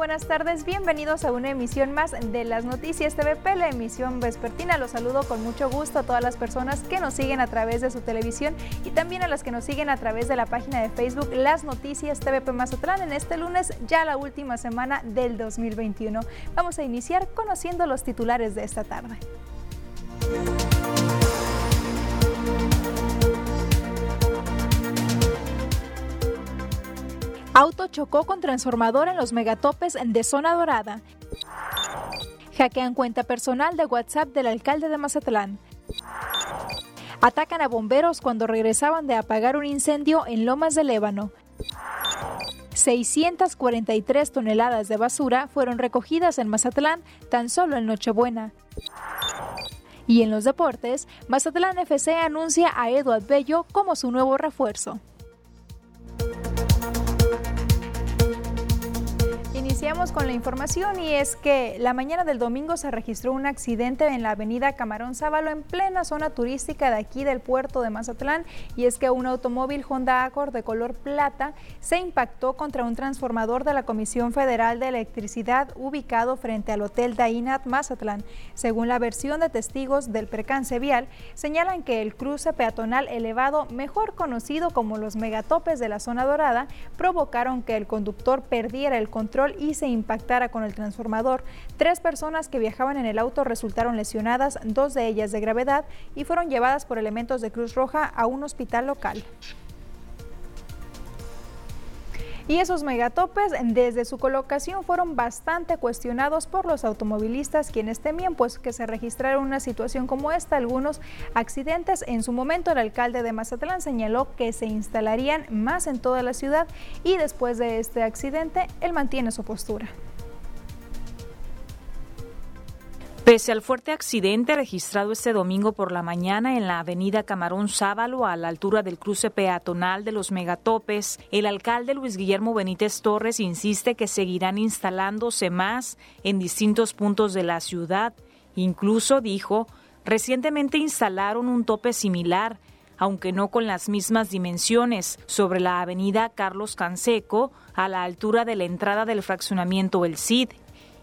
buenas tardes. Bienvenidos a una emisión más de las noticias TVP, la emisión vespertina. Los saludo con mucho gusto a todas las personas que nos siguen a través de su televisión y también a las que nos siguen a través de la página de Facebook Las Noticias TVP Mazatlán en este lunes, ya la última semana del 2021. Vamos a iniciar conociendo los titulares de esta tarde. Auto chocó con transformador en los megatopes de zona dorada. Hackean cuenta personal de WhatsApp del alcalde de Mazatlán. Atacan a bomberos cuando regresaban de apagar un incendio en Lomas de Lébano. 643 toneladas de basura fueron recogidas en Mazatlán tan solo en Nochebuena. Y en los deportes, Mazatlán FC anuncia a Eduard Bello como su nuevo refuerzo. Iniciamos con la información y es que la mañana del domingo se registró un accidente en la avenida Camarón Sábalo en plena zona turística de aquí del puerto de Mazatlán y es que un automóvil Honda Accord de color plata se impactó contra un transformador de la Comisión Federal de Electricidad ubicado frente al Hotel Dainat Mazatlán. Según la versión de testigos del percance vial, señalan que el cruce peatonal elevado, mejor conocido como los megatopes de la zona dorada, provocaron que el conductor perdiera el control y se impactara con el transformador. Tres personas que viajaban en el auto resultaron lesionadas, dos de ellas de gravedad, y fueron llevadas por elementos de Cruz Roja a un hospital local. Y esos megatopes desde su colocación fueron bastante cuestionados por los automovilistas quienes temían pues que se registrara una situación como esta, algunos accidentes. En su momento el alcalde de Mazatlán señaló que se instalarían más en toda la ciudad y después de este accidente él mantiene su postura. Pese al fuerte accidente registrado este domingo por la mañana en la avenida Camarón Sábalo a la altura del cruce peatonal de los megatopes, el alcalde Luis Guillermo Benítez Torres insiste que seguirán instalándose más en distintos puntos de la ciudad. Incluso dijo, recientemente instalaron un tope similar, aunque no con las mismas dimensiones, sobre la avenida Carlos Canseco a la altura de la entrada del fraccionamiento El Cid.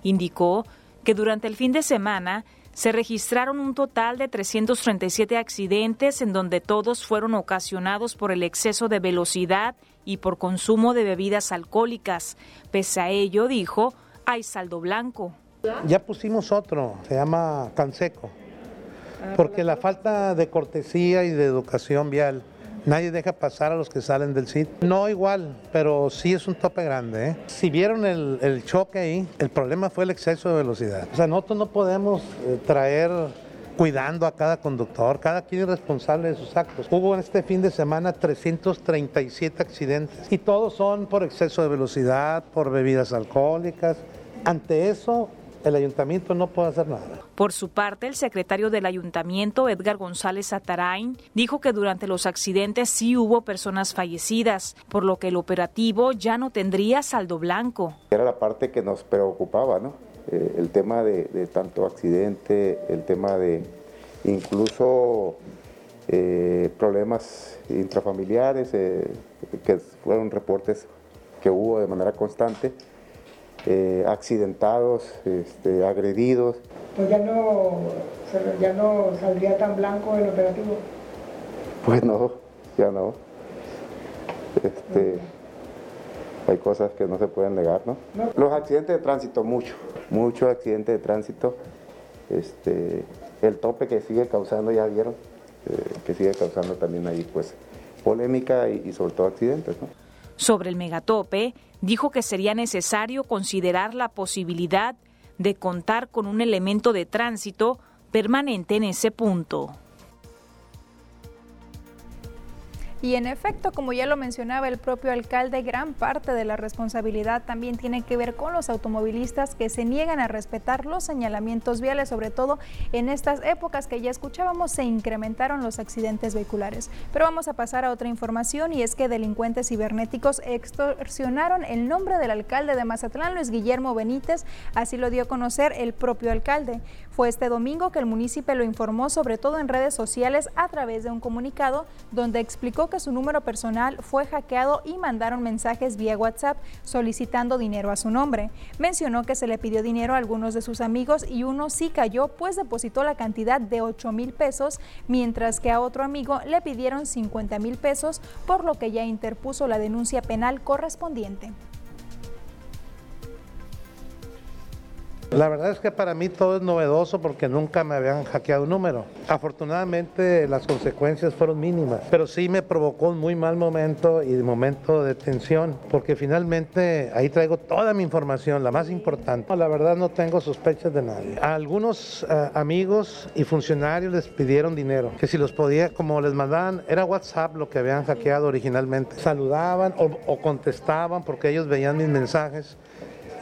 Indicó que durante el fin de semana se registraron un total de 337 accidentes en donde todos fueron ocasionados por el exceso de velocidad y por consumo de bebidas alcohólicas. Pese a ello, dijo, hay saldo blanco. Ya pusimos otro, se llama Canseco, porque la falta de cortesía y de educación vial Nadie deja pasar a los que salen del sitio. No igual, pero sí es un tope grande. ¿eh? Si vieron el, choque ahí, el problema fue el exceso de velocidad. O sea, nosotros no podemos eh, traer cuidando a cada conductor, cada quien es responsable de sus actos. Hubo en este fin de semana 337 accidentes y todos son por exceso de velocidad, por bebidas alcohólicas. Ante eso, el ayuntamiento no puede hacer nada. Por su parte, el secretario del ayuntamiento, Edgar González Atarain, dijo que durante los accidentes sí hubo personas fallecidas, por lo que el operativo ya no tendría saldo blanco. Era la parte que nos preocupaba, ¿no? Eh, el tema de, tanto accidente, el tema de incluso eh, problemas intrafamiliares, eh, que fueron reportes que hubo de manera constante. Eh, accidentados, este, agredidos. Pues ya no, ya no saldría tan blanco el operativo. Pues no, ya no. Este, hay cosas que no se pueden negar, ¿no? Los accidentes de tránsito, mucho, mucho accidente de tránsito. Este, el tope que sigue causando, ya vieron, eh, que sigue causando también ahí, pues, polémica y, y sobre todo accidentes, ¿no? Sobre el megatope, dijo que sería necesario considerar la posibilidad de contar con un elemento de tránsito permanente en ese punto. Y en efecto, como ya lo mencionaba el propio alcalde, gran parte de la responsabilidad también tiene que ver con los automovilistas que se niegan a respetar los señalamientos viales, sobre todo en estas épocas que ya escuchábamos se incrementaron los accidentes vehiculares. Pero vamos a pasar a otra información y es que delincuentes cibernéticos extorsionaron el nombre del alcalde de Mazatlán, Luis Guillermo Benítez, así lo dio a conocer el propio alcalde. Fue este domingo que el municipio lo informó sobre todo en redes sociales a través de un comunicado donde explicó que su número personal fue hackeado y mandaron mensajes vía WhatsApp solicitando dinero a su nombre. Mencionó que se le pidió dinero a algunos de sus amigos y uno sí cayó pues depositó la cantidad de 8 mil pesos, mientras que a otro amigo le pidieron 50 mil pesos, por lo que ya interpuso la denuncia penal correspondiente. La verdad es que para mí todo es novedoso porque nunca me habían hackeado un número. Afortunadamente las consecuencias fueron mínimas, pero sí me provocó un muy mal momento y momento de tensión, porque finalmente ahí traigo toda mi información, la más importante. La verdad no tengo sospechas de nadie. A algunos uh, amigos y funcionarios les pidieron dinero, que si los podía, como les mandaban, era WhatsApp lo que habían hackeado originalmente. Saludaban o, o contestaban porque ellos veían mis mensajes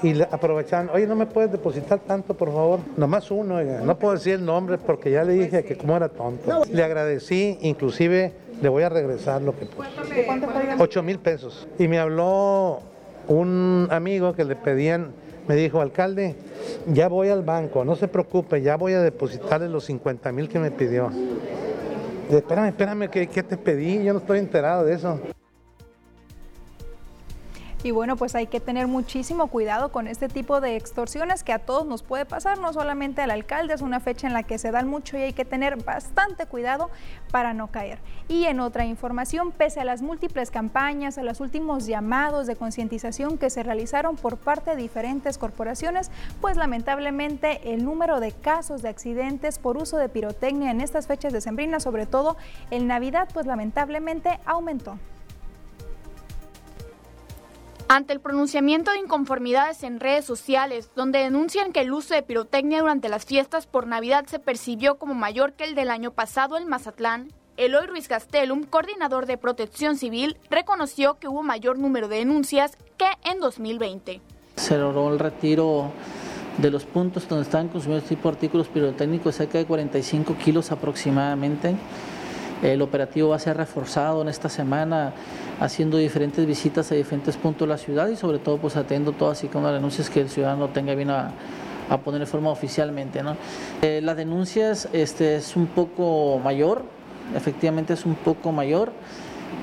y aprovechaban, oye, no me puedes depositar tanto, por favor, nomás uno, oiga. no puedo decir el nombre porque ya le dije que como era tonto. Le agradecí, inclusive le voy a regresar lo que puso. Ocho mil pesos. Y me habló un amigo que le pedían, me dijo, alcalde, ya voy al banco, no se preocupe, ya voy a depositarle los 50 mil que me pidió. Espérame, espérame, ¿qué, ¿qué te pedí? Yo no estoy enterado de eso. Y bueno, pues hay que tener muchísimo cuidado con este tipo de extorsiones que a todos nos puede pasar, no solamente al alcalde, es una fecha en la que se dan mucho y hay que tener bastante cuidado para no caer. Y en otra información, pese a las múltiples campañas, a los últimos llamados de concientización que se realizaron por parte de diferentes corporaciones, pues lamentablemente el número de casos de accidentes por uso de pirotecnia en estas fechas decembrinas, sobre todo en Navidad, pues lamentablemente aumentó. Ante el pronunciamiento de inconformidades en redes sociales, donde denuncian que el uso de pirotecnia durante las fiestas por Navidad se percibió como mayor que el del año pasado en Mazatlán, Eloy Ruiz Gastelum, coordinador de protección civil, reconoció que hubo mayor número de denuncias que en 2020. Se logró el retiro de los puntos donde estaban consumiendo este tipo artículos pirotécnicos, cerca de 45 kilos aproximadamente. El operativo va a ser reforzado en esta semana haciendo diferentes visitas a diferentes puntos de la ciudad y sobre todo pues atendiendo todas y cada una de las denuncias que el ciudadano tenga bien a, poner de forma oficialmente. ¿no? Eh, las denuncias este, es un poco mayor, efectivamente es un poco mayor,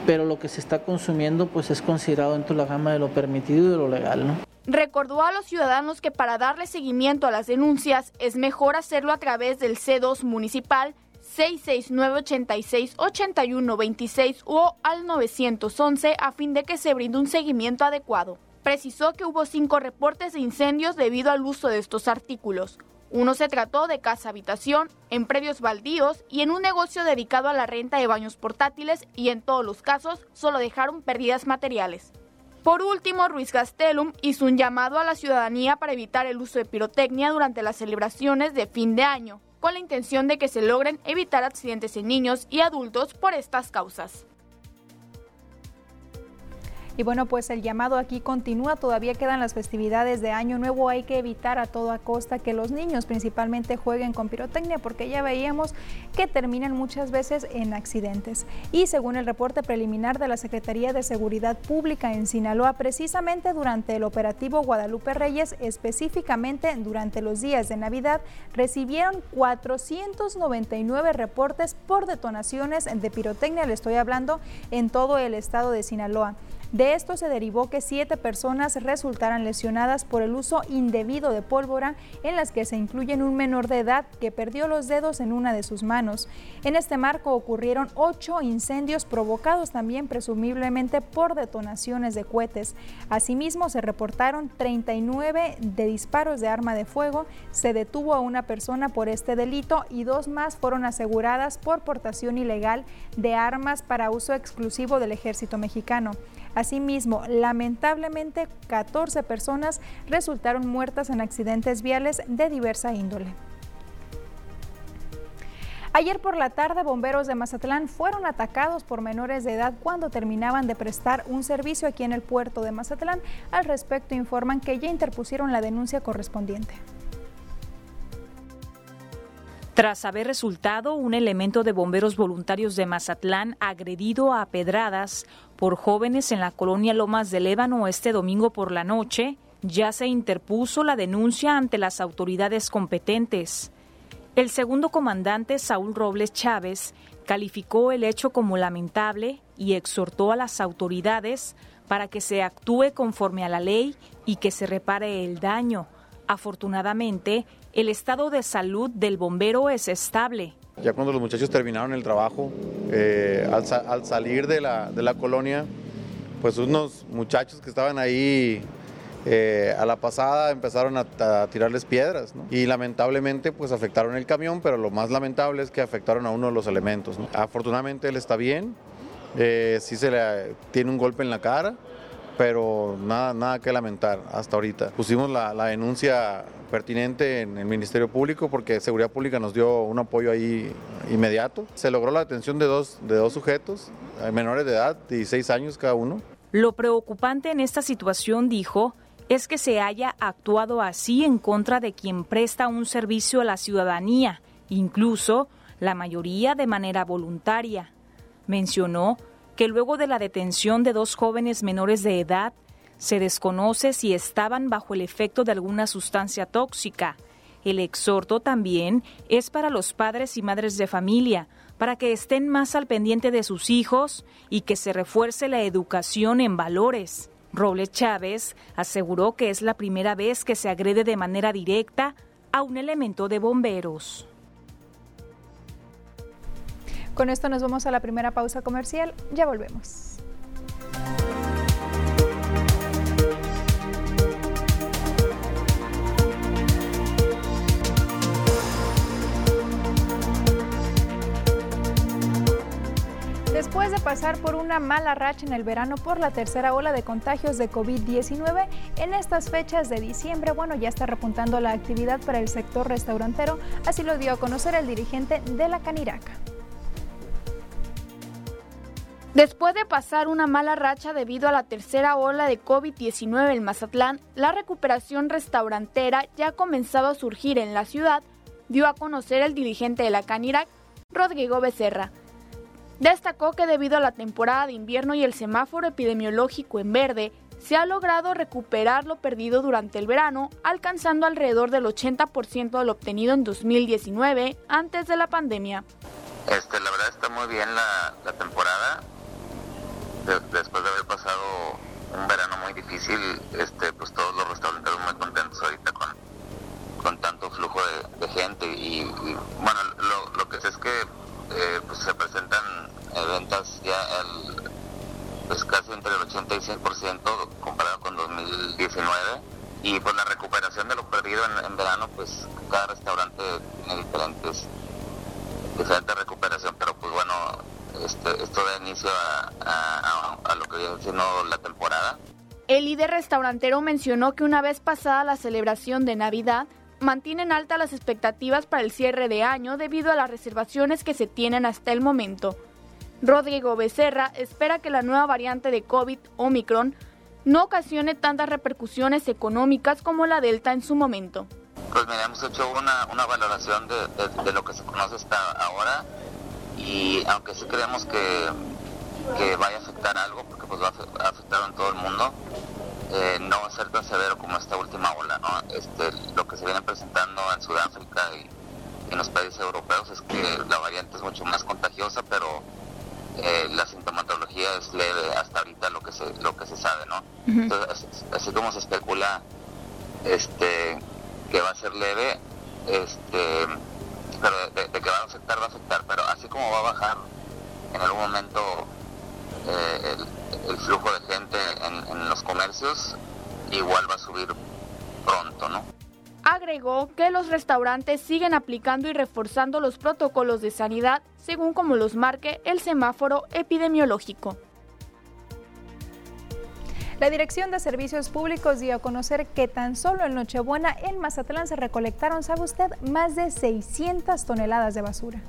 pero lo que se está consumiendo pues es considerado dentro de la gama de lo permitido y de lo legal. ¿no? Recordó a los ciudadanos que para darle seguimiento a las denuncias es mejor hacerlo a través del C2 municipal 669-86-8126 o al 911 a fin de que se brinde un seguimiento adecuado. Precisó que hubo cinco reportes de incendios debido al uso de estos artículos. Uno se trató de casa-habitación, en predios baldíos y en un negocio dedicado a la renta de baños portátiles y en todos los casos solo dejaron pérdidas materiales. Por último, Ruiz Gastelum hizo un llamado a la ciudadanía para evitar el uso de pirotecnia durante las celebraciones de fin de año, con la intención de que se logren evitar accidentes en niños y adultos por estas causas. Y bueno, pues el llamado aquí continúa, todavía quedan las festividades de Año Nuevo, hay que evitar a toda costa que los niños principalmente jueguen con pirotecnia porque ya veíamos que terminan muchas veces en accidentes. Y según el reporte preliminar de la Secretaría de Seguridad Pública en Sinaloa, precisamente durante el operativo Guadalupe Reyes, específicamente durante los días de Navidad, recibieron 499 reportes por detonaciones de pirotecnia, le estoy hablando en todo el estado de Sinaloa. De esto se derivó que siete personas resultaran lesionadas por el uso indebido de pólvora, en las que se incluyen un menor de edad que perdió los dedos en una de sus manos. En este marco ocurrieron ocho incendios provocados también presumiblemente por detonaciones de cohetes. Asimismo, se reportaron 39 de disparos de arma de fuego, se detuvo a una persona por este delito y dos más fueron aseguradas por portación ilegal de armas para uso exclusivo del ejército mexicano. Asimismo, lamentablemente, 14 personas resultaron muertas en accidentes viales de diversa índole. Ayer por la tarde, bomberos de Mazatlán fueron atacados por menores de edad cuando terminaban de prestar un servicio aquí en el puerto de Mazatlán. Al respecto, informan que ya interpusieron la denuncia correspondiente. Tras haber resultado un elemento de bomberos voluntarios de Mazatlán agredido a pedradas por jóvenes en la colonia Lomas del Ébano este domingo por la noche, ya se interpuso la denuncia ante las autoridades competentes. El segundo comandante Saúl Robles Chávez calificó el hecho como lamentable y exhortó a las autoridades para que se actúe conforme a la ley y que se repare el daño. Afortunadamente, el estado de salud del bombero es estable. Ya cuando los muchachos terminaron el trabajo, eh, al, salir de la, de la, colonia, pues unos muchachos que estaban ahí eh, a la pasada empezaron a, tirarles piedras y lamentablemente pues afectaron el camión, pero lo más lamentable es que afectaron a uno de los elementos. Afortunadamente él está bien, eh, sí se le tiene un golpe en la cara, pero nada, nada que lamentar hasta ahorita. Pusimos la, la denuncia pertinente en el Ministerio Público porque Seguridad Pública nos dio un apoyo ahí inmediato. Se logró la detención de dos, de dos sujetos, eh, menores de edad, 16 años cada uno. Lo preocupante en esta situación, dijo, es que se haya actuado así en contra de quien presta un servicio a la ciudadanía, incluso la mayoría de manera voluntaria. Mencionó que luego de la detención de dos jóvenes menores de edad, se desconoce si estaban bajo el efecto de alguna sustancia tóxica. El exhorto también es para los padres y madres de familia, para que estén más al pendiente de sus hijos y que se refuerce la educación en valores. Robles Chávez aseguró que es la primera vez que se agrede de manera directa a un elemento de bomberos. Con esto nos vamos a la primera pausa comercial. Ya volvemos. Después de pasar por una mala racha en el verano por la tercera ola de contagios de COVID-19, en estas fechas de diciembre, bueno, ya está repuntando la actividad para el sector restaurantero, así lo dio a conocer el dirigente de la Caniraca. Después de pasar una mala racha debido a la tercera ola de COVID-19 en Mazatlán, la recuperación restaurantera ya ha comenzado a surgir en la ciudad, dio a conocer el dirigente de la Canirac, Rodrigo Becerra. Destacó que debido a la temporada de invierno y el semáforo epidemiológico en verde, se ha logrado recuperar lo perdido durante el verano, alcanzando alrededor del 80% de lo obtenido en 2019, antes de la pandemia. Este, la verdad está muy bien la, temporada. Después de haber pasado un verano muy difícil, este, pues todos los restaurantes muy contentos ahorita con, con tanto flujo de, gente. Y, bueno, lo, lo que sé es que eh, pues se presentan ventas ya el, pues casi entre el 80 y 100% comparado con 2019 y pues la recuperación de lo perdido en, verano pues cada restaurante tiene diferentes diferente recuperación pero pues bueno este, esto da inicio a, a lo que viene siendo la temporada el líder restaurantero mencionó que una vez pasada la celebración de Navidad mantienen altas las expectativas para el cierre de año debido a las reservaciones que se tienen hasta el momento. Rodrigo Becerra espera que la nueva variante de COVID, Omicron, no ocasione tantas repercusiones económicas como la Delta en su momento. Pues mira, hemos hecho una, valoración de, lo que se conoce hasta ahora y aunque sí creemos que, que vaya a afectar algo, porque pues va a afectar en todo el mundo, eh, no va a ser tan severo como esta última ola. ¿no? Este, lo que se viene presentando en Sudáfrica y, en los países europeos es que la variante es mucho más contagiosa, pero eh, la sintomatología es leve hasta ahorita lo que se, lo que se sabe. ¿no? Entonces, así, como se especula este, que va a ser leve, este, pero de, que va a afectar, va a afectar, pero así como va a bajar en algún momento eh, el el flujo de gente en, los comercios igual va a subir pronto, ¿no? Agregó que los restaurantes siguen aplicando y reforzando los protocolos de sanidad según como los marque el semáforo epidemiológico. La Dirección de Servicios Públicos dio a conocer que tan solo en Nochebuena en Mazatlán se recolectaron, ¿sabe usted?, más de 600 toneladas de basura.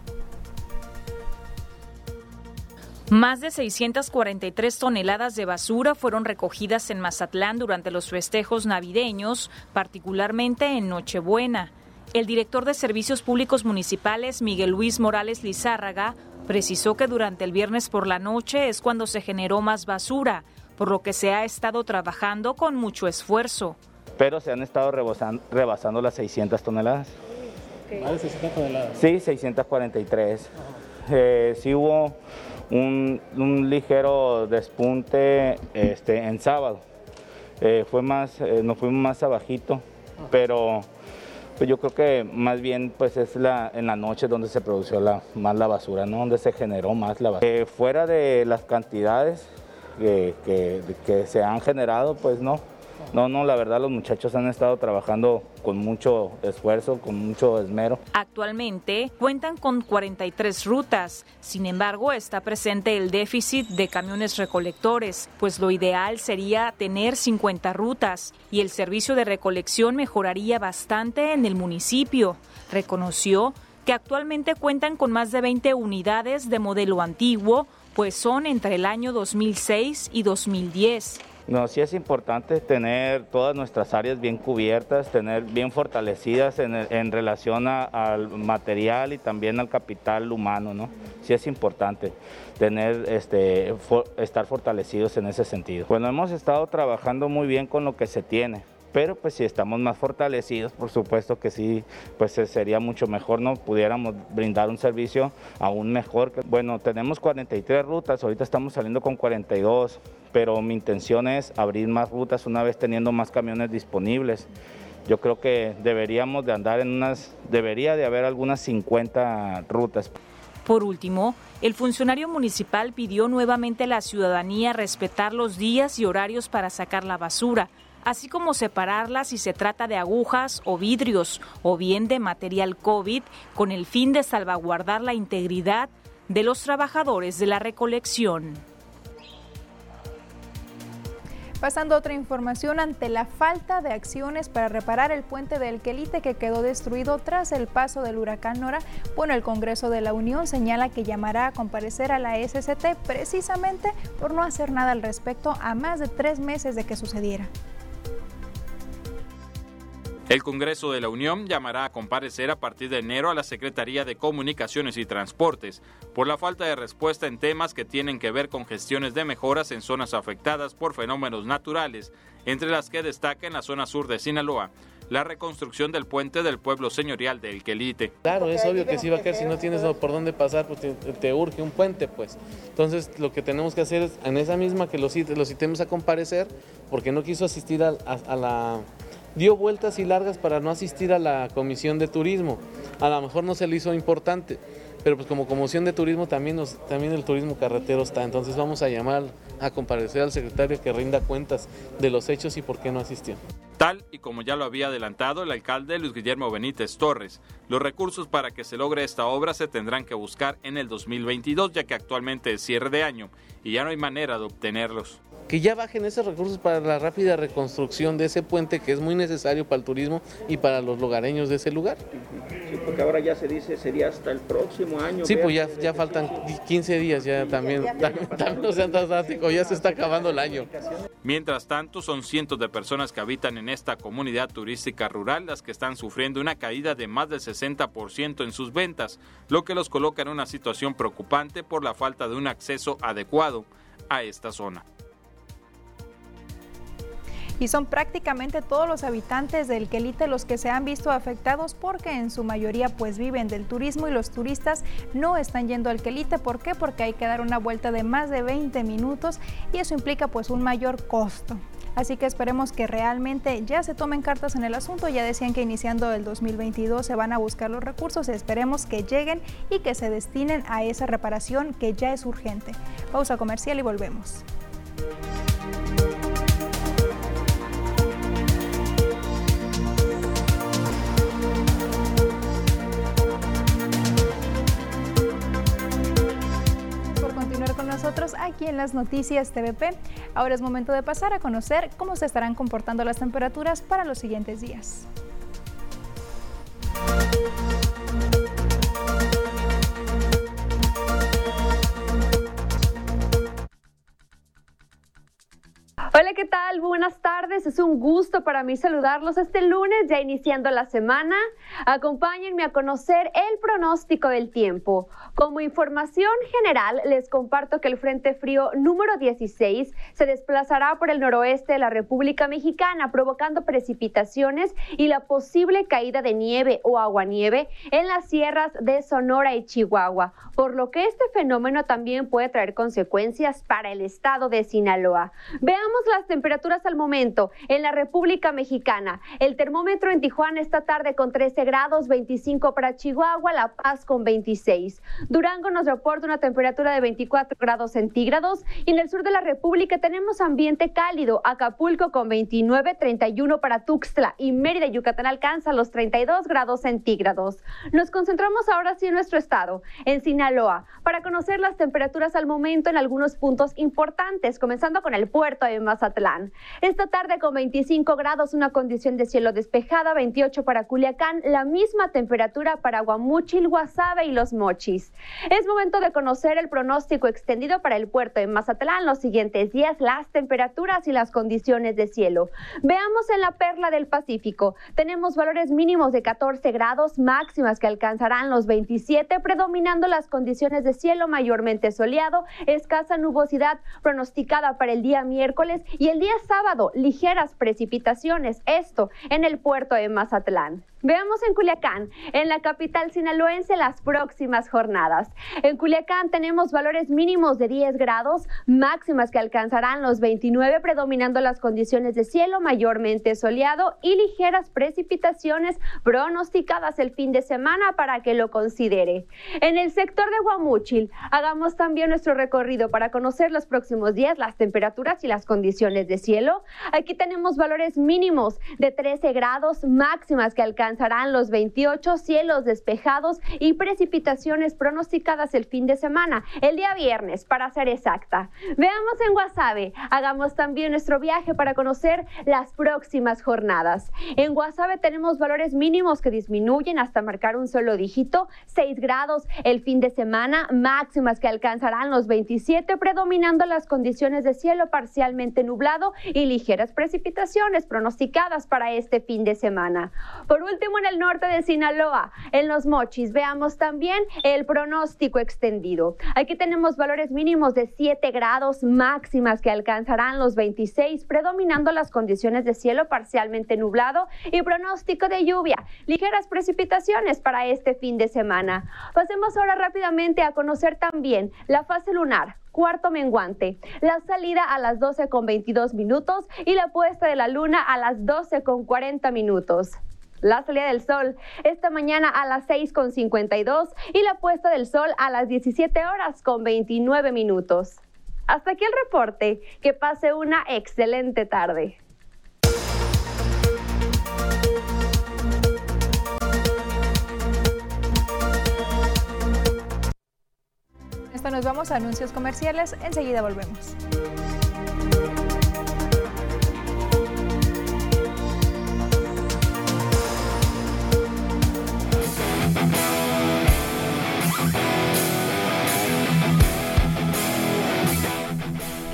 Más de 643 toneladas de basura fueron recogidas en Mazatlán durante los festejos navideños, particularmente en Nochebuena. El director de Servicios Públicos Municipales, Miguel Luis Morales Lizárraga, precisó que durante el viernes por la noche es cuando se generó más basura, por lo que se ha estado trabajando con mucho esfuerzo. Pero se han estado rebasando, las 600 toneladas. ¿Más de 600 toneladas? Sí, 643. Eh, sí hubo un, ligero despunte este, en sábado. Eh, fue más, eh, nos fuimos más abajito, pero pues yo creo que más bien pues es la, en la noche donde se produció la, más la basura, ¿no? donde se generó más la basura. Eh, fuera de las cantidades que, se han generado, pues no, no, no, la verdad los muchachos han estado trabajando con mucho esfuerzo, con mucho esmero. Actualmente cuentan con 43 rutas, sin embargo está presente el déficit de camiones recolectores, pues lo ideal sería tener 50 rutas y el servicio de recolección mejoraría bastante en el municipio. Reconoció que actualmente cuentan con más de 20 unidades de modelo antiguo, pues son entre el año 2006 y 2010. No, sí es importante tener todas nuestras áreas bien cubiertas, tener bien fortalecidas en, relación al material y también al capital humano, ¿no? Sí es importante tener, este, estar fortalecidos en ese sentido. Bueno, hemos estado trabajando muy bien con lo que se tiene pero pues si estamos más fortalecidos, por supuesto que sí, pues sería mucho mejor, ¿no? Pudiéramos brindar un servicio aún mejor. Bueno, tenemos 43 rutas, ahorita estamos saliendo con 42, pero mi intención es abrir más rutas una vez teniendo más camiones disponibles. Yo creo que deberíamos de andar en unas, debería de haber algunas 50 rutas. Por último, el funcionario municipal pidió nuevamente a la ciudadanía respetar los días y horarios para sacar la basura, así como separarla si se trata de agujas o vidrios o bien de material COVID con el fin de salvaguardar la integridad de los trabajadores de la recolección. Pasando a otra información, ante la falta de acciones para reparar el puente del Quelite que quedó destruido tras el paso del huracán Nora, bueno, el Congreso de la Unión señala que llamará a comparecer a la SCT precisamente por no hacer nada al respecto a más de tres meses de que sucediera. El Congreso de la Unión llamará a comparecer a partir de enero a la Secretaría de Comunicaciones y Transportes por la falta de respuesta en temas que tienen que ver con gestiones de mejoras en zonas afectadas por fenómenos naturales, entre las que destaca en la zona sur de Sinaloa la reconstrucción del puente del pueblo señorial de El Quelite. Claro, es obvio que si va a caer, si no tienes por dónde pasar, pues te, urge un puente, pues. Entonces, lo que tenemos que hacer es, en esa misma, que los, los citemos a comparecer, porque no quiso asistir a la dio vueltas y largas para no asistir a la comisión de turismo. A lo mejor no se le hizo importante, pero pues como comisión de turismo también, nos, también el turismo carretero está. Entonces vamos a llamar a comparecer al secretario que rinda cuentas de los hechos y por qué no asistió. Tal y como ya lo había adelantado el alcalde Luis Guillermo Benítez Torres, los recursos para que se logre esta obra se tendrán que buscar en el 2022 ya que actualmente es cierre de año y ya no hay manera de obtenerlos que ya bajen esos recursos para la rápida reconstrucción de ese puente que es muy necesario para el turismo y para los lugareños de ese lugar. Sí, porque ahora ya se dice sería hasta el próximo año. Sí, pues ya, ya faltan 15 días ya también, también, no sean ya se está acabando el año. Mientras tanto, son cientos de personas que habitan en esta comunidad turística rural las que están sufriendo una caída de más del 60% en sus ventas, lo que los coloca en una situación preocupante por la falta de un acceso adecuado a esta zona y son prácticamente todos los habitantes del Quelite los que se han visto afectados porque en su mayoría pues viven del turismo y los turistas no están yendo al Quelite. ¿Por qué? Porque hay que dar una vuelta de más de 20 minutos y eso implica pues un mayor costo. Así que esperemos que realmente ya se tomen cartas en el asunto. Ya decían que iniciando el 2022 se van a buscar los recursos. Esperemos que lleguen y que se destinen a esa reparación que ya es urgente. Pausa comercial y volvemos. nosotros aquí en las noticias TVP. Ahora es momento de pasar a conocer cómo se estarán comportando las temperaturas para los siguientes días. Hola, ¿qué tal? Buenas tardes. Es un gusto para mí saludarlos este lunes, ya iniciando la semana. Acompáñenme a conocer el pronóstico del tiempo. Como información general, les comparto que el Frente Frío número 16 se desplazará por el noroeste de la República Mexicana, provocando precipitaciones y la posible caída de nieve o aguanieve en las sierras de Sonora y Chihuahua, por lo que este fenómeno también puede traer consecuencias para el estado de Sinaloa. Veamos las temperaturas al momento en la República Mexicana. El termómetro en Tijuana esta tarde con 13 grados, 25 para Chihuahua, La Paz con 26. Durango nos reporta una temperatura de 24 grados centígrados y en el sur de la República tenemos ambiente cálido. Acapulco con 29, 31 para Tuxtla y Mérida, Yucatán alcanza los 32 grados centígrados. Nos concentramos ahora sí en nuestro estado, en Sinaloa, para conocer las temperaturas al momento en algunos puntos importantes, comenzando con el puerto de. Esta tarde con 25 grados, una condición de cielo despejada, 28 para Culiacán, la misma temperatura para Guamúchil, Guasave y Los Mochis. Es momento de conocer el pronóstico extendido para el puerto de Mazatlán los siguientes días, las temperaturas y las condiciones de cielo. Veamos en la perla del Pacífico. Tenemos valores mínimos de 14 grados, máximas que alcanzarán los 27, predominando las condiciones de cielo mayormente soleado, escasa nubosidad pronosticada para el día miércoles y el día sábado ligeras precipitaciones, esto en el puerto de Mazatlán. Veamos en Culiacán, en la capital sinaloense, las próximas jornadas. En Culiacán tenemos valores mínimos de 10 grados, máximas que alcanzarán los 29, predominando las condiciones de cielo mayormente soleado y ligeras precipitaciones pronosticadas el fin de semana para que lo considere. En el sector de Guamúchil, hagamos también nuestro recorrido para conocer los próximos días, las temperaturas y las condiciones de cielo. Aquí tenemos valores mínimos de 13 grados, máximas que alcanzarán los 28 cielos despejados y precipitaciones pronosticadas el fin de semana, el día viernes, para ser exacta. Veamos en Guasave, hagamos también nuestro viaje para conocer las próximas jornadas. En Guasave tenemos valores mínimos que disminuyen hasta marcar un solo dígito, 6 grados el fin de semana, máximas que alcanzarán los 27, predominando las condiciones de cielo parcialmente nublado y ligeras precipitaciones pronosticadas para este fin de semana. Por último, en el norte de Sinaloa, en los Mochis, veamos también el pronóstico extendido. Aquí tenemos valores mínimos de 7 grados, máximas que alcanzarán los 26, predominando las condiciones de cielo parcialmente nublado y pronóstico de lluvia, ligeras precipitaciones para este fin de semana. Pasemos ahora rápidamente a conocer también la fase lunar cuarto menguante, la salida a las 12 con 22 minutos y la puesta de la luna a las 12 con 40 minutos la salida del sol esta mañana a las 6.52 y la puesta del sol a las 17 horas con 29 minutos. Hasta aquí el reporte. Que pase una excelente tarde. Esto nos vamos a anuncios comerciales. Enseguida volvemos.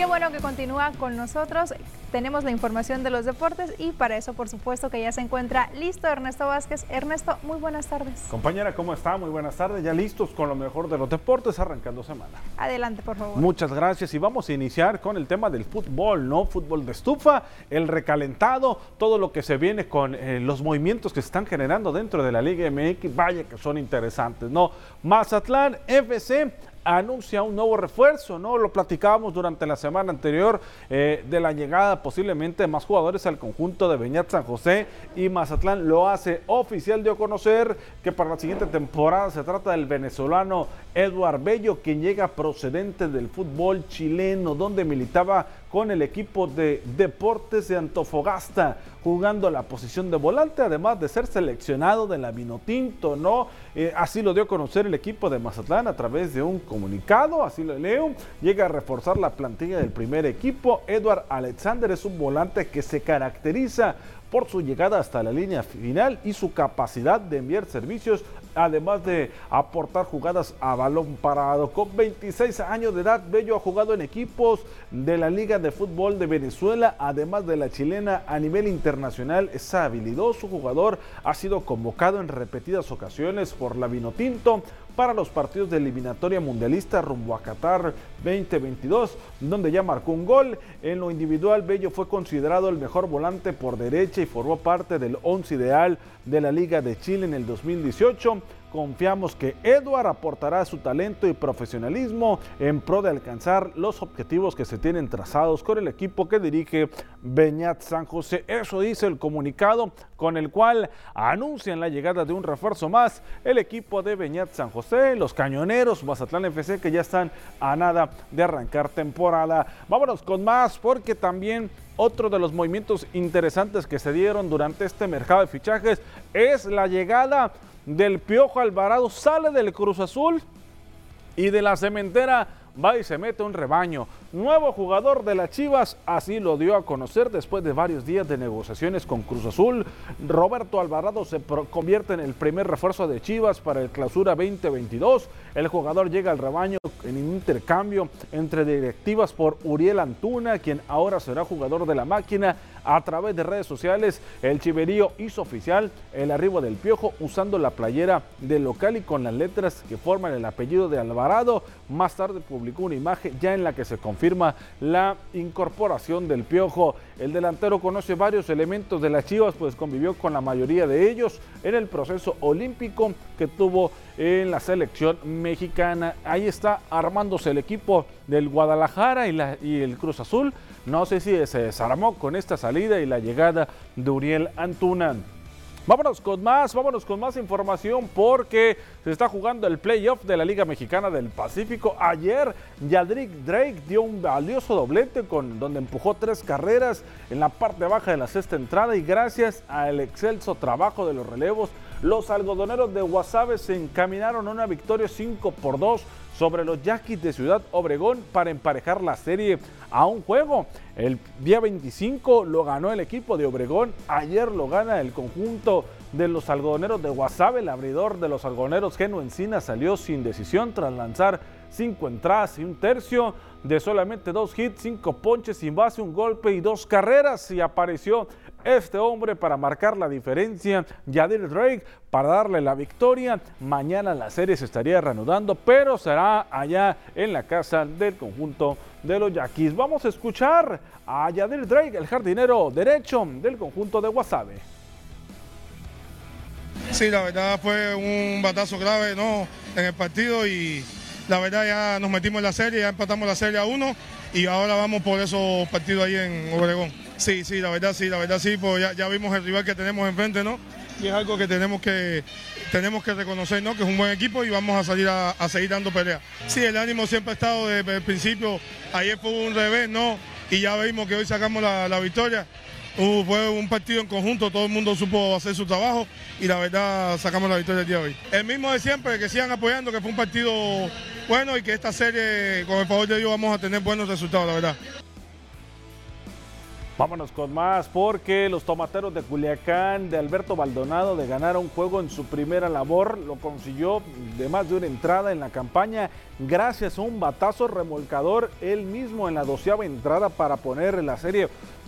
bueno que continúa con nosotros. Tenemos la información de los deportes y para eso, por supuesto, que ya se encuentra listo Ernesto Vázquez. Ernesto, muy buenas tardes. Compañera, ¿cómo está? Muy buenas tardes. Ya listos con lo mejor de los deportes, arrancando semana. Adelante, por favor. Muchas gracias y vamos a iniciar con el tema del fútbol, ¿no? Fútbol de estufa, el recalentado, todo lo que se viene con eh, los movimientos que se están generando dentro de la Liga MX. Vaya que son interesantes, ¿no? Mazatlán FC anuncia un nuevo refuerzo, ¿no? Lo platicábamos durante la semana anterior eh, de la llegada posiblemente de más jugadores al conjunto de Beñat San José y Mazatlán lo hace oficial de conocer que para la siguiente temporada se trata del venezolano Eduard Bello, quien llega procedente del fútbol chileno, donde militaba con el equipo de Deportes de Antofagasta, jugando la posición de volante, además de ser seleccionado de la Vinotinto, ¿no? Eh, así lo dio a conocer el equipo de Mazatlán a través de un comunicado, así lo leo, llega a reforzar la plantilla del primer equipo. Edward Alexander es un volante que se caracteriza por su llegada hasta la línea final y su capacidad de enviar servicios además de aportar jugadas a balón parado. Con 26 años de edad, Bello ha jugado en equipos de la Liga de Fútbol de Venezuela, además de la chilena a nivel internacional. Es habilidoso jugador, ha sido convocado en repetidas ocasiones por la Vinotinto para los partidos de eliminatoria mundialista rumbo a Qatar 2022, donde ya marcó un gol. En lo individual, Bello fue considerado el mejor volante por derecha y formó parte del once ideal de la Liga de Chile en el 2018. Confiamos que Edward aportará su talento y profesionalismo en pro de alcanzar los objetivos que se tienen trazados con el equipo que dirige Beñat San José. Eso dice el comunicado con el cual anuncian la llegada de un refuerzo más. El equipo de Beñat San José, los cañoneros, Mazatlán FC, que ya están a nada de arrancar temporada. Vámonos con más porque también otro de los movimientos interesantes que se dieron durante este mercado de fichajes es la llegada del Piojo Alvarado sale del Cruz Azul y de la cementera va y se mete un rebaño. Nuevo jugador de las Chivas, así lo dio a conocer después de varios días de negociaciones con Cruz Azul. Roberto Alvarado se convierte en el primer refuerzo de Chivas para el clausura 2022. El jugador llega al rebaño en un intercambio entre directivas por Uriel Antuna, quien ahora será jugador de la máquina. A través de redes sociales, el Chiverío hizo oficial el arribo del Piojo usando la playera del local y con las letras que forman el apellido de Alvarado. Más tarde publicó una imagen ya en la que se confirma la incorporación del Piojo. El delantero conoce varios elementos de las Chivas, pues convivió con la mayoría de ellos en el proceso olímpico que tuvo en la selección mexicana. Ahí está armándose el equipo del Guadalajara y, la, y el Cruz Azul. No sé si se desarmó con esta salida y la llegada de Uriel Antuna. Vámonos con más, vámonos con más información porque se está jugando el playoff de la Liga Mexicana del Pacífico. Ayer Yadrick Drake dio un valioso doblete con donde empujó tres carreras en la parte baja de la sexta entrada y gracias al excelso trabajo de los relevos, los algodoneros de Guasave se encaminaron a una victoria 5 por 2 sobre los Yaquis de Ciudad Obregón para emparejar la serie a un juego. El día 25 lo ganó el equipo de Obregón, ayer lo gana el conjunto de los algodoneros de Guasave. El abridor de los algodoneros Geno Encina salió sin decisión tras lanzar cinco entradas y un tercio de solamente dos hits, cinco ponches sin base, un golpe y dos carreras y apareció este hombre para marcar la diferencia, Yadir Drake, para darle la victoria. Mañana la serie se estaría reanudando, pero será allá en la casa del conjunto de los Yaquis. Vamos a escuchar a Yadir Drake, el jardinero derecho del conjunto de Wasabe. Sí, la verdad fue un batazo grave ¿no? en el partido y la verdad ya nos metimos en la serie, ya empatamos la serie a uno y ahora vamos por esos partidos ahí en Obregón. Sí, sí, la verdad sí, la verdad sí, pues ya, vimos el rival que tenemos enfrente, ¿no? Y es algo que tenemos que, tenemos que reconocer, ¿no? Que es un buen equipo y vamos a salir a, seguir dando pelea. Sí, el ánimo siempre ha estado desde el principio, ayer fue un revés, ¿no? Y ya vimos que hoy sacamos la, victoria. Fue un partido en conjunto, todo el mundo supo hacer su trabajo y la verdad sacamos la victoria el día de hoy. El mismo de siempre, que sigan apoyando, que fue un partido bueno y que esta serie, con el favor de Dios, vamos a tener buenos resultados, la verdad. Vámonos con más porque los tomateros de Culiacán de Alberto Baldonado de ganar un juego en su primera labor lo consiguió de más de una entrada en la campaña gracias a un batazo remolcador él mismo en la doceava entrada para poner la serie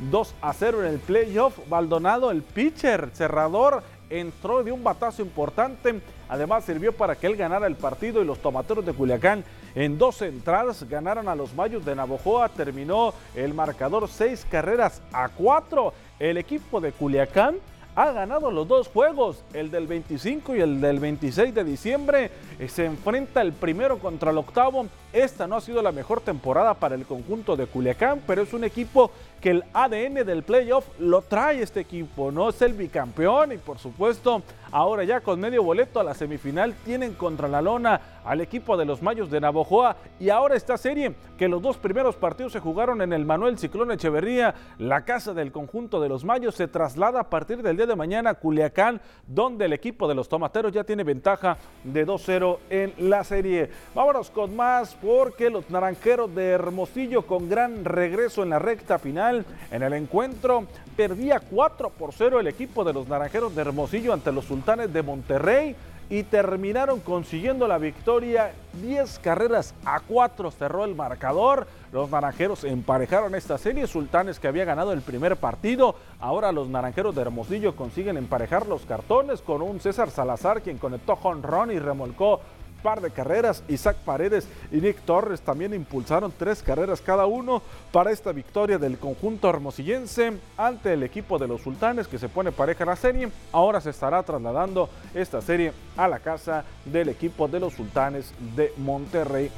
2 a 0 en el playoff. Baldonado, el pitcher cerrador, entró de un batazo importante. Además sirvió para que él ganara el partido y los tomateros de Culiacán en dos entradas ganaron a los Mayos de Navojoa. Terminó el marcador seis carreras a cuatro. El equipo de Culiacán ha ganado los dos juegos, el del 25 y el del 26 de diciembre. Eh, se enfrenta el primero contra el octavo. Esta no ha sido la mejor temporada para el conjunto de Culiacán, pero es un equipo que el ADN del playoff lo trae este equipo, ¿no? Es el bicampeón y por supuesto ahora ya con medio boleto a la semifinal, tienen contra la lona al equipo de los Mayos de Navojoa y ahora esta serie que los dos primeros partidos se jugaron en el Manuel Ciclón Echeverría, la casa del conjunto de los Mayos se traslada a partir del día de mañana a Culiacán, donde el equipo de los Tomateros ya tiene ventaja de 2-0 en la serie. Vámonos con más porque los Naranjeros de Hermosillo con gran regreso en la recta final en el encuentro perdía 4 por 0 el equipo de los Naranjeros de Hermosillo ante los Sultanes de Monterrey y terminaron consiguiendo la victoria. 10 carreras a 4 cerró el marcador. Los naranjeros emparejaron esta serie. Sultanes que había ganado el primer partido. Ahora los naranjeros de Hermosillo consiguen emparejar los cartones con un César Salazar quien conectó Ron y remolcó par de carreras. Isaac Paredes y Nick Torres también impulsaron tres carreras cada uno para esta victoria del conjunto hermosillense ante el equipo de los sultanes que se pone pareja en la serie. Ahora se estará trasladando esta serie a la casa del equipo de los sultanes de Monterrey.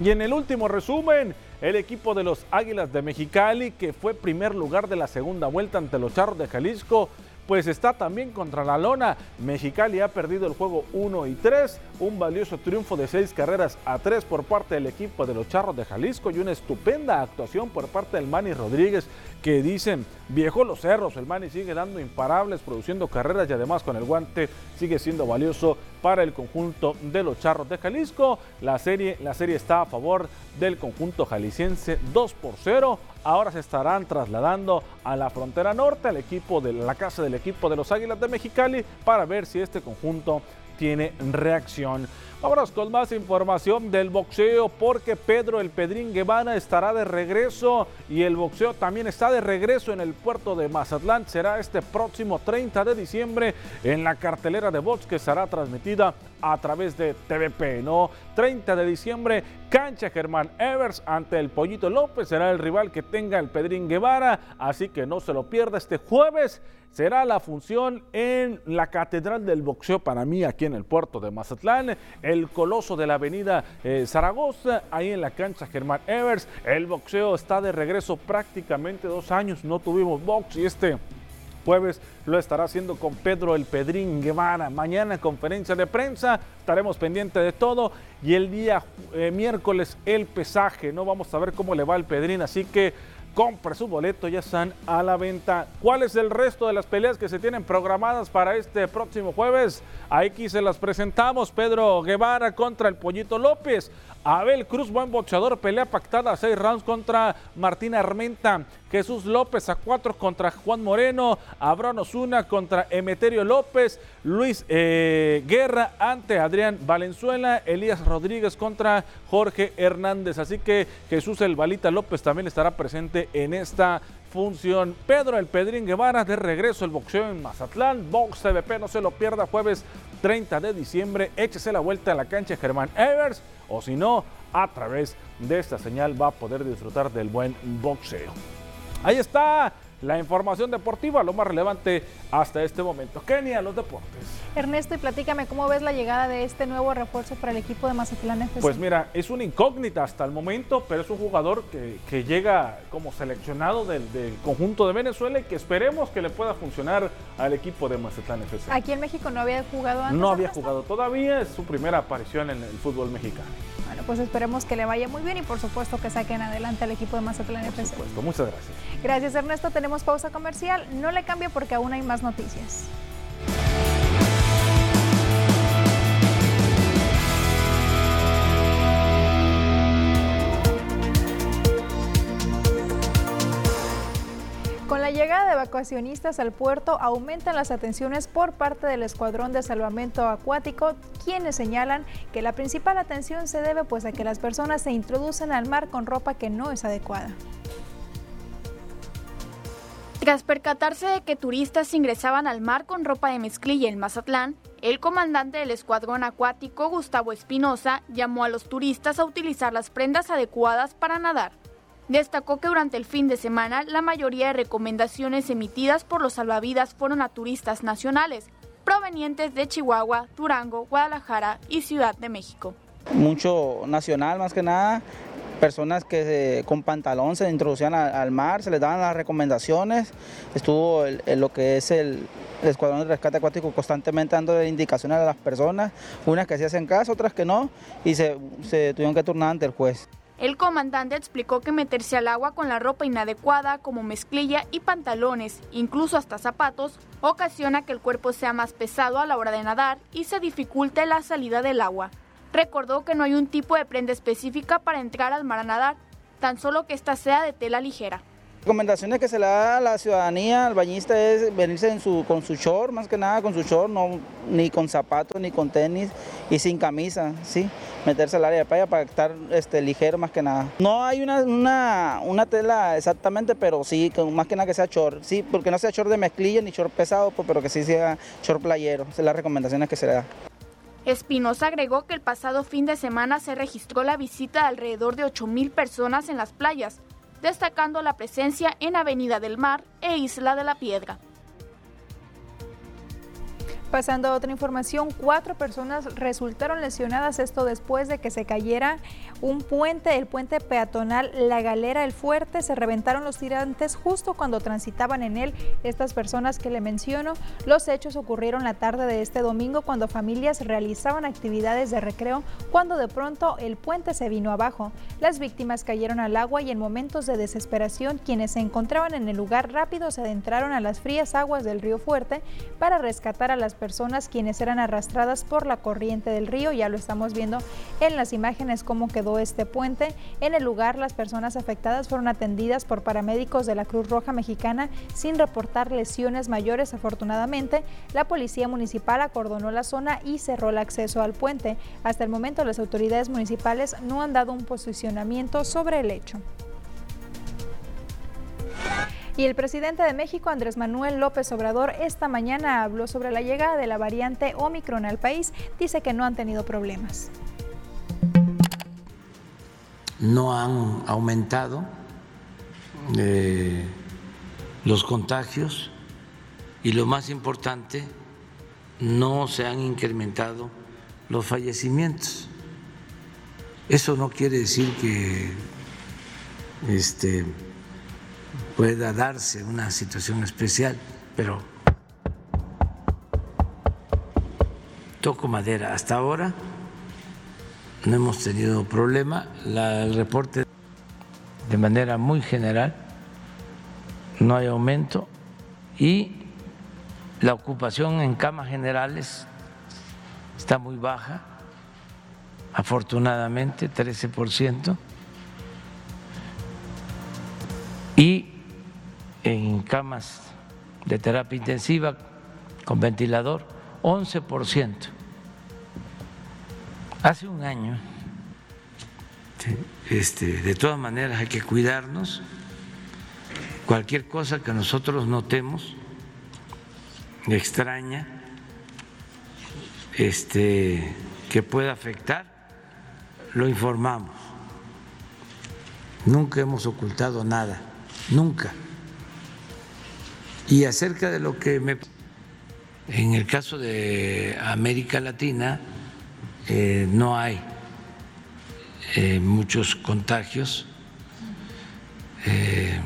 Y en el último resumen, el equipo de los Águilas de Mexicali, que fue primer lugar de la segunda vuelta ante los Charros de Jalisco, pues está también contra la lona. Mexicali ha perdido el juego 1 y 3, un valioso triunfo de 6 carreras a 3 por parte del equipo de los Charros de Jalisco y una estupenda actuación por parte del Manny Rodríguez que dicen, viejo los cerros, el Manny sigue dando imparables, produciendo carreras y además con el guante sigue siendo valioso para el conjunto de los Charros de Jalisco. La serie, la serie está a favor del conjunto jalisciense 2 por 0 ahora se estarán trasladando a la frontera norte, al equipo de la casa del equipo de los Águilas de Mexicali, para ver si este conjunto tiene reacción. Vámonos con más información del boxeo porque Pedro el Pedrín Guevara estará de regreso y el boxeo también está de regreso en el puerto de Mazatlán. Será este próximo 30 de diciembre en la cartelera de box que será transmitida a través de TVP, ¿no? 30 de diciembre, cancha Germán Evers ante el Pollito López será el rival que tenga el Pedrín Guevara, así que no se lo pierda este jueves será la función en la Catedral del Boxeo para mí aquí en el puerto de Mazatlán, el Coloso de la Avenida eh, Zaragoza, ahí en la cancha Germán Evers. El boxeo está de regreso prácticamente dos años, no tuvimos box y este jueves lo estará haciendo con Pedro el Pedrín Guevara. Mañana conferencia de prensa, estaremos pendientes de todo y el día eh, miércoles el pesaje, ¿no? Vamos a ver cómo le va el Pedrín, así que compre su boleto, ya están a la venta. ¿Cuál es el resto de las peleas que se tienen programadas para este próximo jueves? Aquí se las presentamos. Pedro Guevara contra el Pollito López. Abel Cruz, buen boxeador, pelea pactada a seis rounds contra Martín Armenta. Jesús López a cuatro contra Juan Moreno. Abraham Osuna contra Emeterio López. Luis eh, Guerra ante Adrián Valenzuela. Elías Rodríguez contra Jorge Hernández. Así que Jesús El Balita López también estará presente en esta función. Pedro El Pedrín Guevara de regreso el boxeo en Mazatlán. Box TVP, no se lo pierda jueves 30 de diciembre. Échese la vuelta a la cancha Germán Evers o si no, a través de esta señal va a poder disfrutar del buen boxeo. Ahí está la información deportiva, lo más relevante hasta este momento. Kenia, los deportes. Ernesto, y platícame cómo ves la llegada de este nuevo refuerzo para el equipo de Mazatlán FC. Pues mira, es una incógnita hasta el momento, pero es un jugador que, llega como seleccionado del, conjunto de Venezuela y que esperemos que le pueda funcionar al equipo de Mazatlán FC. Aquí en México no había jugado antes. No había jugado todavía, es su primera aparición en el fútbol mexicano. Pues esperemos que le vaya muy bien y por supuesto que saquen adelante al equipo de Mazatlán por FC. Supuesto. Muchas gracias. Gracias Ernesto, tenemos pausa comercial. No le cambie porque aún hay más noticias. Evacuacionistas al puerto aumentan las atenciones por parte del Escuadrón de Salvamento Acuático, quienes señalan que la principal atención se debe pues a que las personas se introducen al mar con ropa que no es adecuada. Tras percatarse de que turistas ingresaban al mar con ropa de mezclilla en Mazatlán, el comandante del escuadrón acuático, Gustavo Espinosa, llamó a los turistas a utilizar las prendas adecuadas para nadar. Destacó que durante el fin de semana la mayoría de recomendaciones emitidas por los salvavidas fueron a turistas nacionales, provenientes de Chihuahua, Durango, Guadalajara y Ciudad de México. Mucho nacional más que nada, personas que con pantalón se introducían al mar, se les daban las recomendaciones, estuvo lo que es el, Escuadrón de Rescate Acuático constantemente dando indicaciones a las personas, unas que se hacen caso, otras que no, y se, se tuvieron que turnar ante el juez. El comandante explicó que meterse al agua con la ropa inadecuada como mezclilla y pantalones, incluso hasta zapatos, ocasiona que el cuerpo sea más pesado a la hora de nadar y se dificulte la salida del agua. Recordó que no hay un tipo de prenda específica para entrar al mar a nadar, tan solo que ésta sea de tela ligera. Recomendaciones que se le da a la ciudadanía, al bañista, es venirse con su short, más que nada con su short, no, ni con zapatos, ni con tenis y sin camisa, ¿sí? Meterse al área de playa para estar este, ligero más que nada. No hay una, tela exactamente, pero sí, más que nada que sea short, sí, porque no sea short de mezclilla ni short pesado, pues, pero que sí sea short playero, son las recomendaciones que se le da. Espinosa agregó que el pasado fin de semana se registró la visita de alrededor de 8.000 personas en las playas, destacando la presencia en Avenida del Mar e Isla de la Piedra. Pasando a otra información, cuatro personas resultaron lesionadas, esto después de que se cayera un puente, el puente peatonal La Galera El Fuerte. Se reventaron los tirantes justo cuando transitaban en él estas personas que le menciono. Los hechos ocurrieron la tarde de este domingo cuando familias realizaban actividades de recreo, cuando de pronto el puente se vino abajo. Las víctimas cayeron al agua y en momentos de desesperación quienes se encontraban en el lugar rápido se adentraron a las frías aguas del río Fuerte para rescatar a las personas quienes eran arrastradas por la corriente del río. Ya lo estamos viendo en las imágenes cómo quedó este puente. En el lugar, las personas afectadas fueron atendidas por paramédicos de la Cruz Roja Mexicana sin reportar lesiones mayores. Afortunadamente, la policía municipal acordonó la zona y cerró el acceso al puente. Hasta el momento, las autoridades municipales no han dado un posicionamiento sobre el hecho. Y el presidente de México, Andrés Manuel López Obrador, esta mañana habló sobre la llegada de la variante Omicron al país. Dice que no han tenido problemas. No han aumentado eh, los contagios y lo más importante, no se han incrementado los fallecimientos. Eso no quiere decir que este, pueda darse una situación especial, pero toco madera. Hasta ahora no hemos tenido problema. el reporte de manera muy general, no hay aumento y la ocupación en camas generales está muy baja, afortunadamente 13%, y en camas de terapia intensiva con ventilador, 11%. Hace un año, este, de todas maneras hay que cuidarnos, cualquier cosa que nosotros notemos extraña, este, que pueda afectar, lo informamos. Nunca hemos ocultado nada, nunca. Y acerca de lo que me... En el caso de América Latina eh, no hay eh, muchos contagios, eh,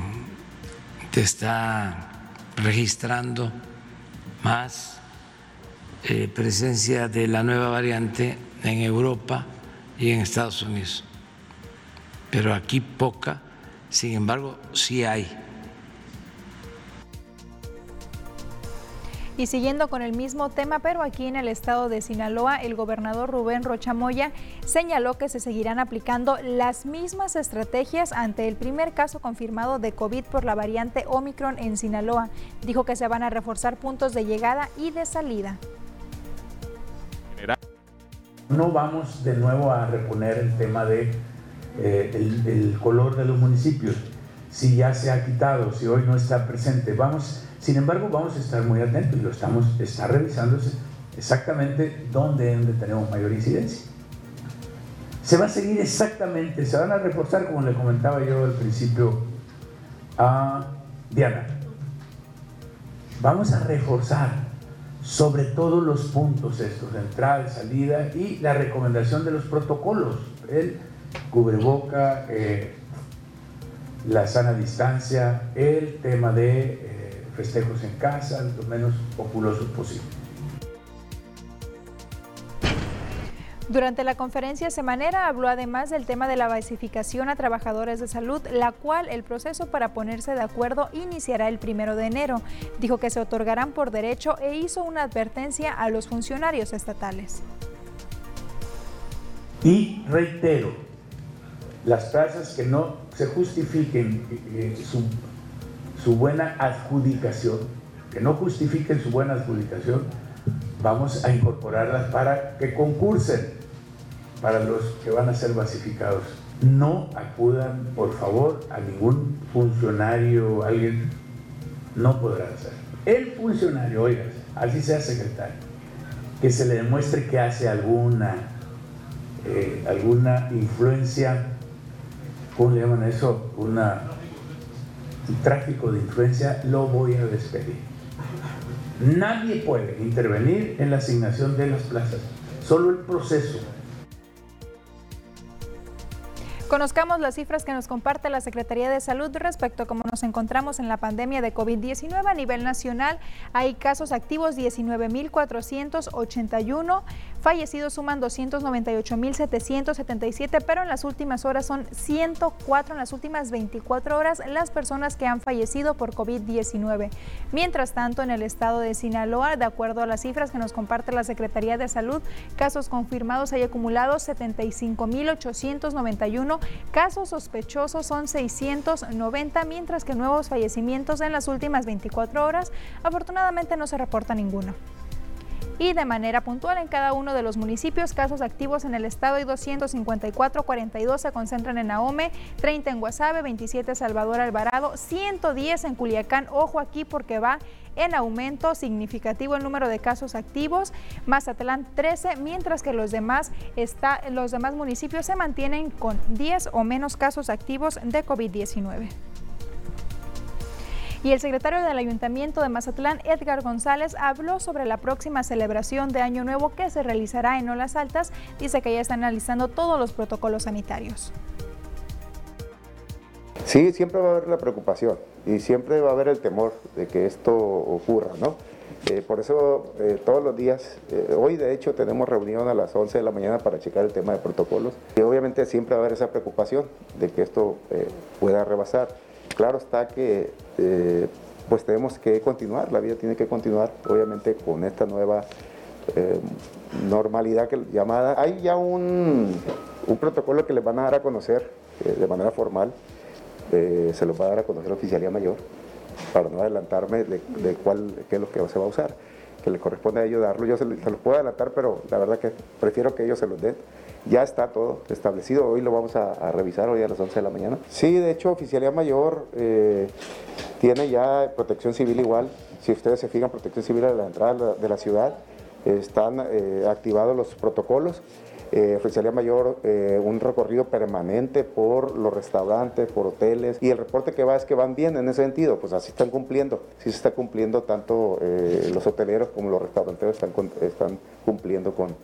te está registrando más presencia de la nueva variante en Europa y en Estados Unidos, pero aquí poca, sin embargo sí hay Y siguiendo con el mismo tema, pero aquí en el estado de Sinaloa, el gobernador Rubén Rochamoya señaló que se seguirán aplicando las mismas estrategias ante el primer caso confirmado de COVID por la variante Omicron en Sinaloa. Dijo que se van a reforzar puntos de llegada y de salida. No vamos de nuevo a reponer el tema de eh, el color de los municipios. Si ya se ha quitado, si hoy no está presente, vamos sin embargo, vamos a estar muy atentos y lo estamos, está revisándose exactamente dónde, dónde tenemos mayor incidencia. Se va a seguir exactamente, se van a reforzar, como le comentaba yo al principio a Diana. Vamos a reforzar sobre todos los puntos estos, entrada, salida y la recomendación de los protocolos. Cubreboca, eh, la sana distancia, el tema de eh, festejos en casa, lo menos populoso posible. Durante la conferencia semanera habló además del tema de la basificación a trabajadores de salud, la cual el proceso para ponerse de acuerdo iniciará el primero de enero. Dijo que se otorgarán por derecho e hizo una advertencia a los funcionarios estatales. Y reitero, las plazas que no se justifiquen eh, su, su buena adjudicación, que no justifiquen su buena adjudicación, vamos a incorporarlas para que concursen para los que van a ser basificados. No acudan, por favor, a ningún funcionario, alguien no podrá hacer. El funcionario, oiga, así sea secretario, que se le demuestre que hace alguna, eh, alguna influencia, ¿cómo le llaman eso? Un tráfico de influencia, lo voy a despedir. Nadie puede intervenir en la asignación de las plazas, solo el proceso Conozcamos las cifras que nos comparte la Secretaría de Salud respecto a cómo nos encontramos en la pandemia de COVID-19 a nivel nacional. Hay casos activos 19.481, fallecidos suman 298.777, pero en las últimas horas son 104, en las últimas 24 horas, las personas que han fallecido por COVID-19. Mientras tanto, en el estado de Sinaloa, de acuerdo a las cifras que nos comparte la Secretaría de Salud, casos confirmados hay acumulados 75.891 casos sospechosos son 690, mientras que nuevos fallecimientos en las últimas 24 horas afortunadamente no se reporta ninguno y de manera puntual en cada uno de los municipios. Casos activos en el estado hay 254, 42 se concentran en Ahome, 30 en Guasave, 27 en Salvador Alvarado, 110 en Culiacán. Ojo aquí porque va en aumento significativo el número de casos activos, Mazatlán 13, mientras que los demás, está, los demás municipios se mantienen con 10 o menos casos activos de COVID-19. Y el secretario del Ayuntamiento de Mazatlán, Edgar González, habló sobre la próxima celebración de Año Nuevo que se realizará en Olas Altas. Dice que ya está analizando todos los protocolos sanitarios. Sí, siempre va a haber la preocupación y siempre va a haber el temor de que esto ocurra, ¿no? Eh, por eso eh, todos los días, eh, hoy de hecho tenemos reunión a las 11 de la mañana para checar el tema de protocolos y obviamente siempre va a haber esa preocupación de que esto pueda rebasar. Claro está que eh, pues tenemos que continuar, la vida tiene que continuar, obviamente con esta nueva eh, normalidad que, llamada. Hay ya un, protocolo que les van a dar a conocer eh, de manera formal, se los va a dar a conocer la Oficialía Mayor, para no adelantarme de, cuál, qué es lo que se va a usar, que le corresponde a ellos darlo. Yo se, se los puedo adelantar, pero la verdad que prefiero que ellos se los den ya está todo establecido. Hoy lo vamos a, revisar, hoy a las 11 de la mañana. Sí, de hecho, Oficialía Mayor eh, tiene ya protección civil igual. Si ustedes se fijan, protección civil a la entrada de la ciudad, están eh, activados los protocolos. Eh, Oficialía Mayor, un recorrido permanente por los restaurantes, por hoteles, y el reporte que va es que van bien en ese sentido, pues así están cumpliendo, sí se está cumpliendo tanto los hoteleros como los restauranteros están, están cumpliendo con,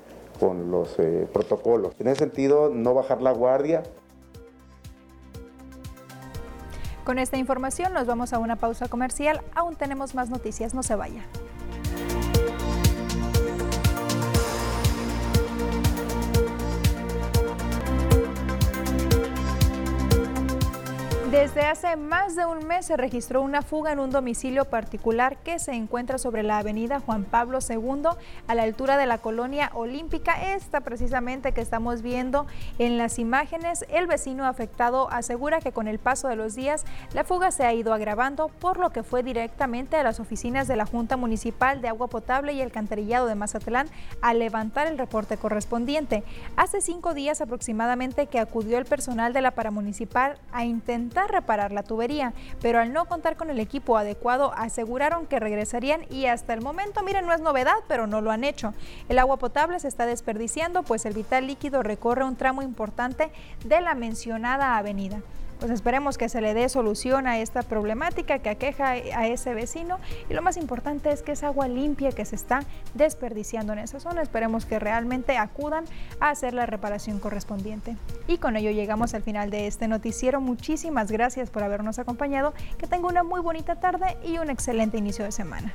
con los eh, protocolos. En ese sentido, no bajar la guardia. Con esta información nos vamos a una pausa comercial. Aún tenemos más noticias, no se vaya. Desde hace más de un mes se registró una fuga en un domicilio particular que se encuentra sobre la avenida Juan Pablo II a la altura de la colonia olímpica. Esta precisamente que estamos viendo en las imágenes. El vecino afectado asegura que con el paso de los días la fuga se ha ido agravando, por lo que fue directamente a las oficinas de la Junta Municipal de Agua Potable y el Cantarillado de Mazatlán a levantar el reporte correspondiente. Hace cinco días aproximadamente que acudió el personal de la paramunicipal a intentar reparar la tubería, pero al no contar con el equipo adecuado aseguraron que regresarían y hasta el momento, miren, no es novedad, pero no lo han hecho. El agua potable se está desperdiciando, pues el vital líquido recorre un tramo importante de la mencionada avenida. Pues esperemos que se le dé solución a esta problemática que aqueja a ese vecino y lo más importante es que es agua limpia que se está desperdiciando en esa zona. Esperemos que realmente acudan a hacer la reparación correspondiente. Y con ello llegamos al final de este noticiero. Muchísimas gracias por habernos acompañado. Que tenga una muy bonita tarde y un excelente inicio de semana.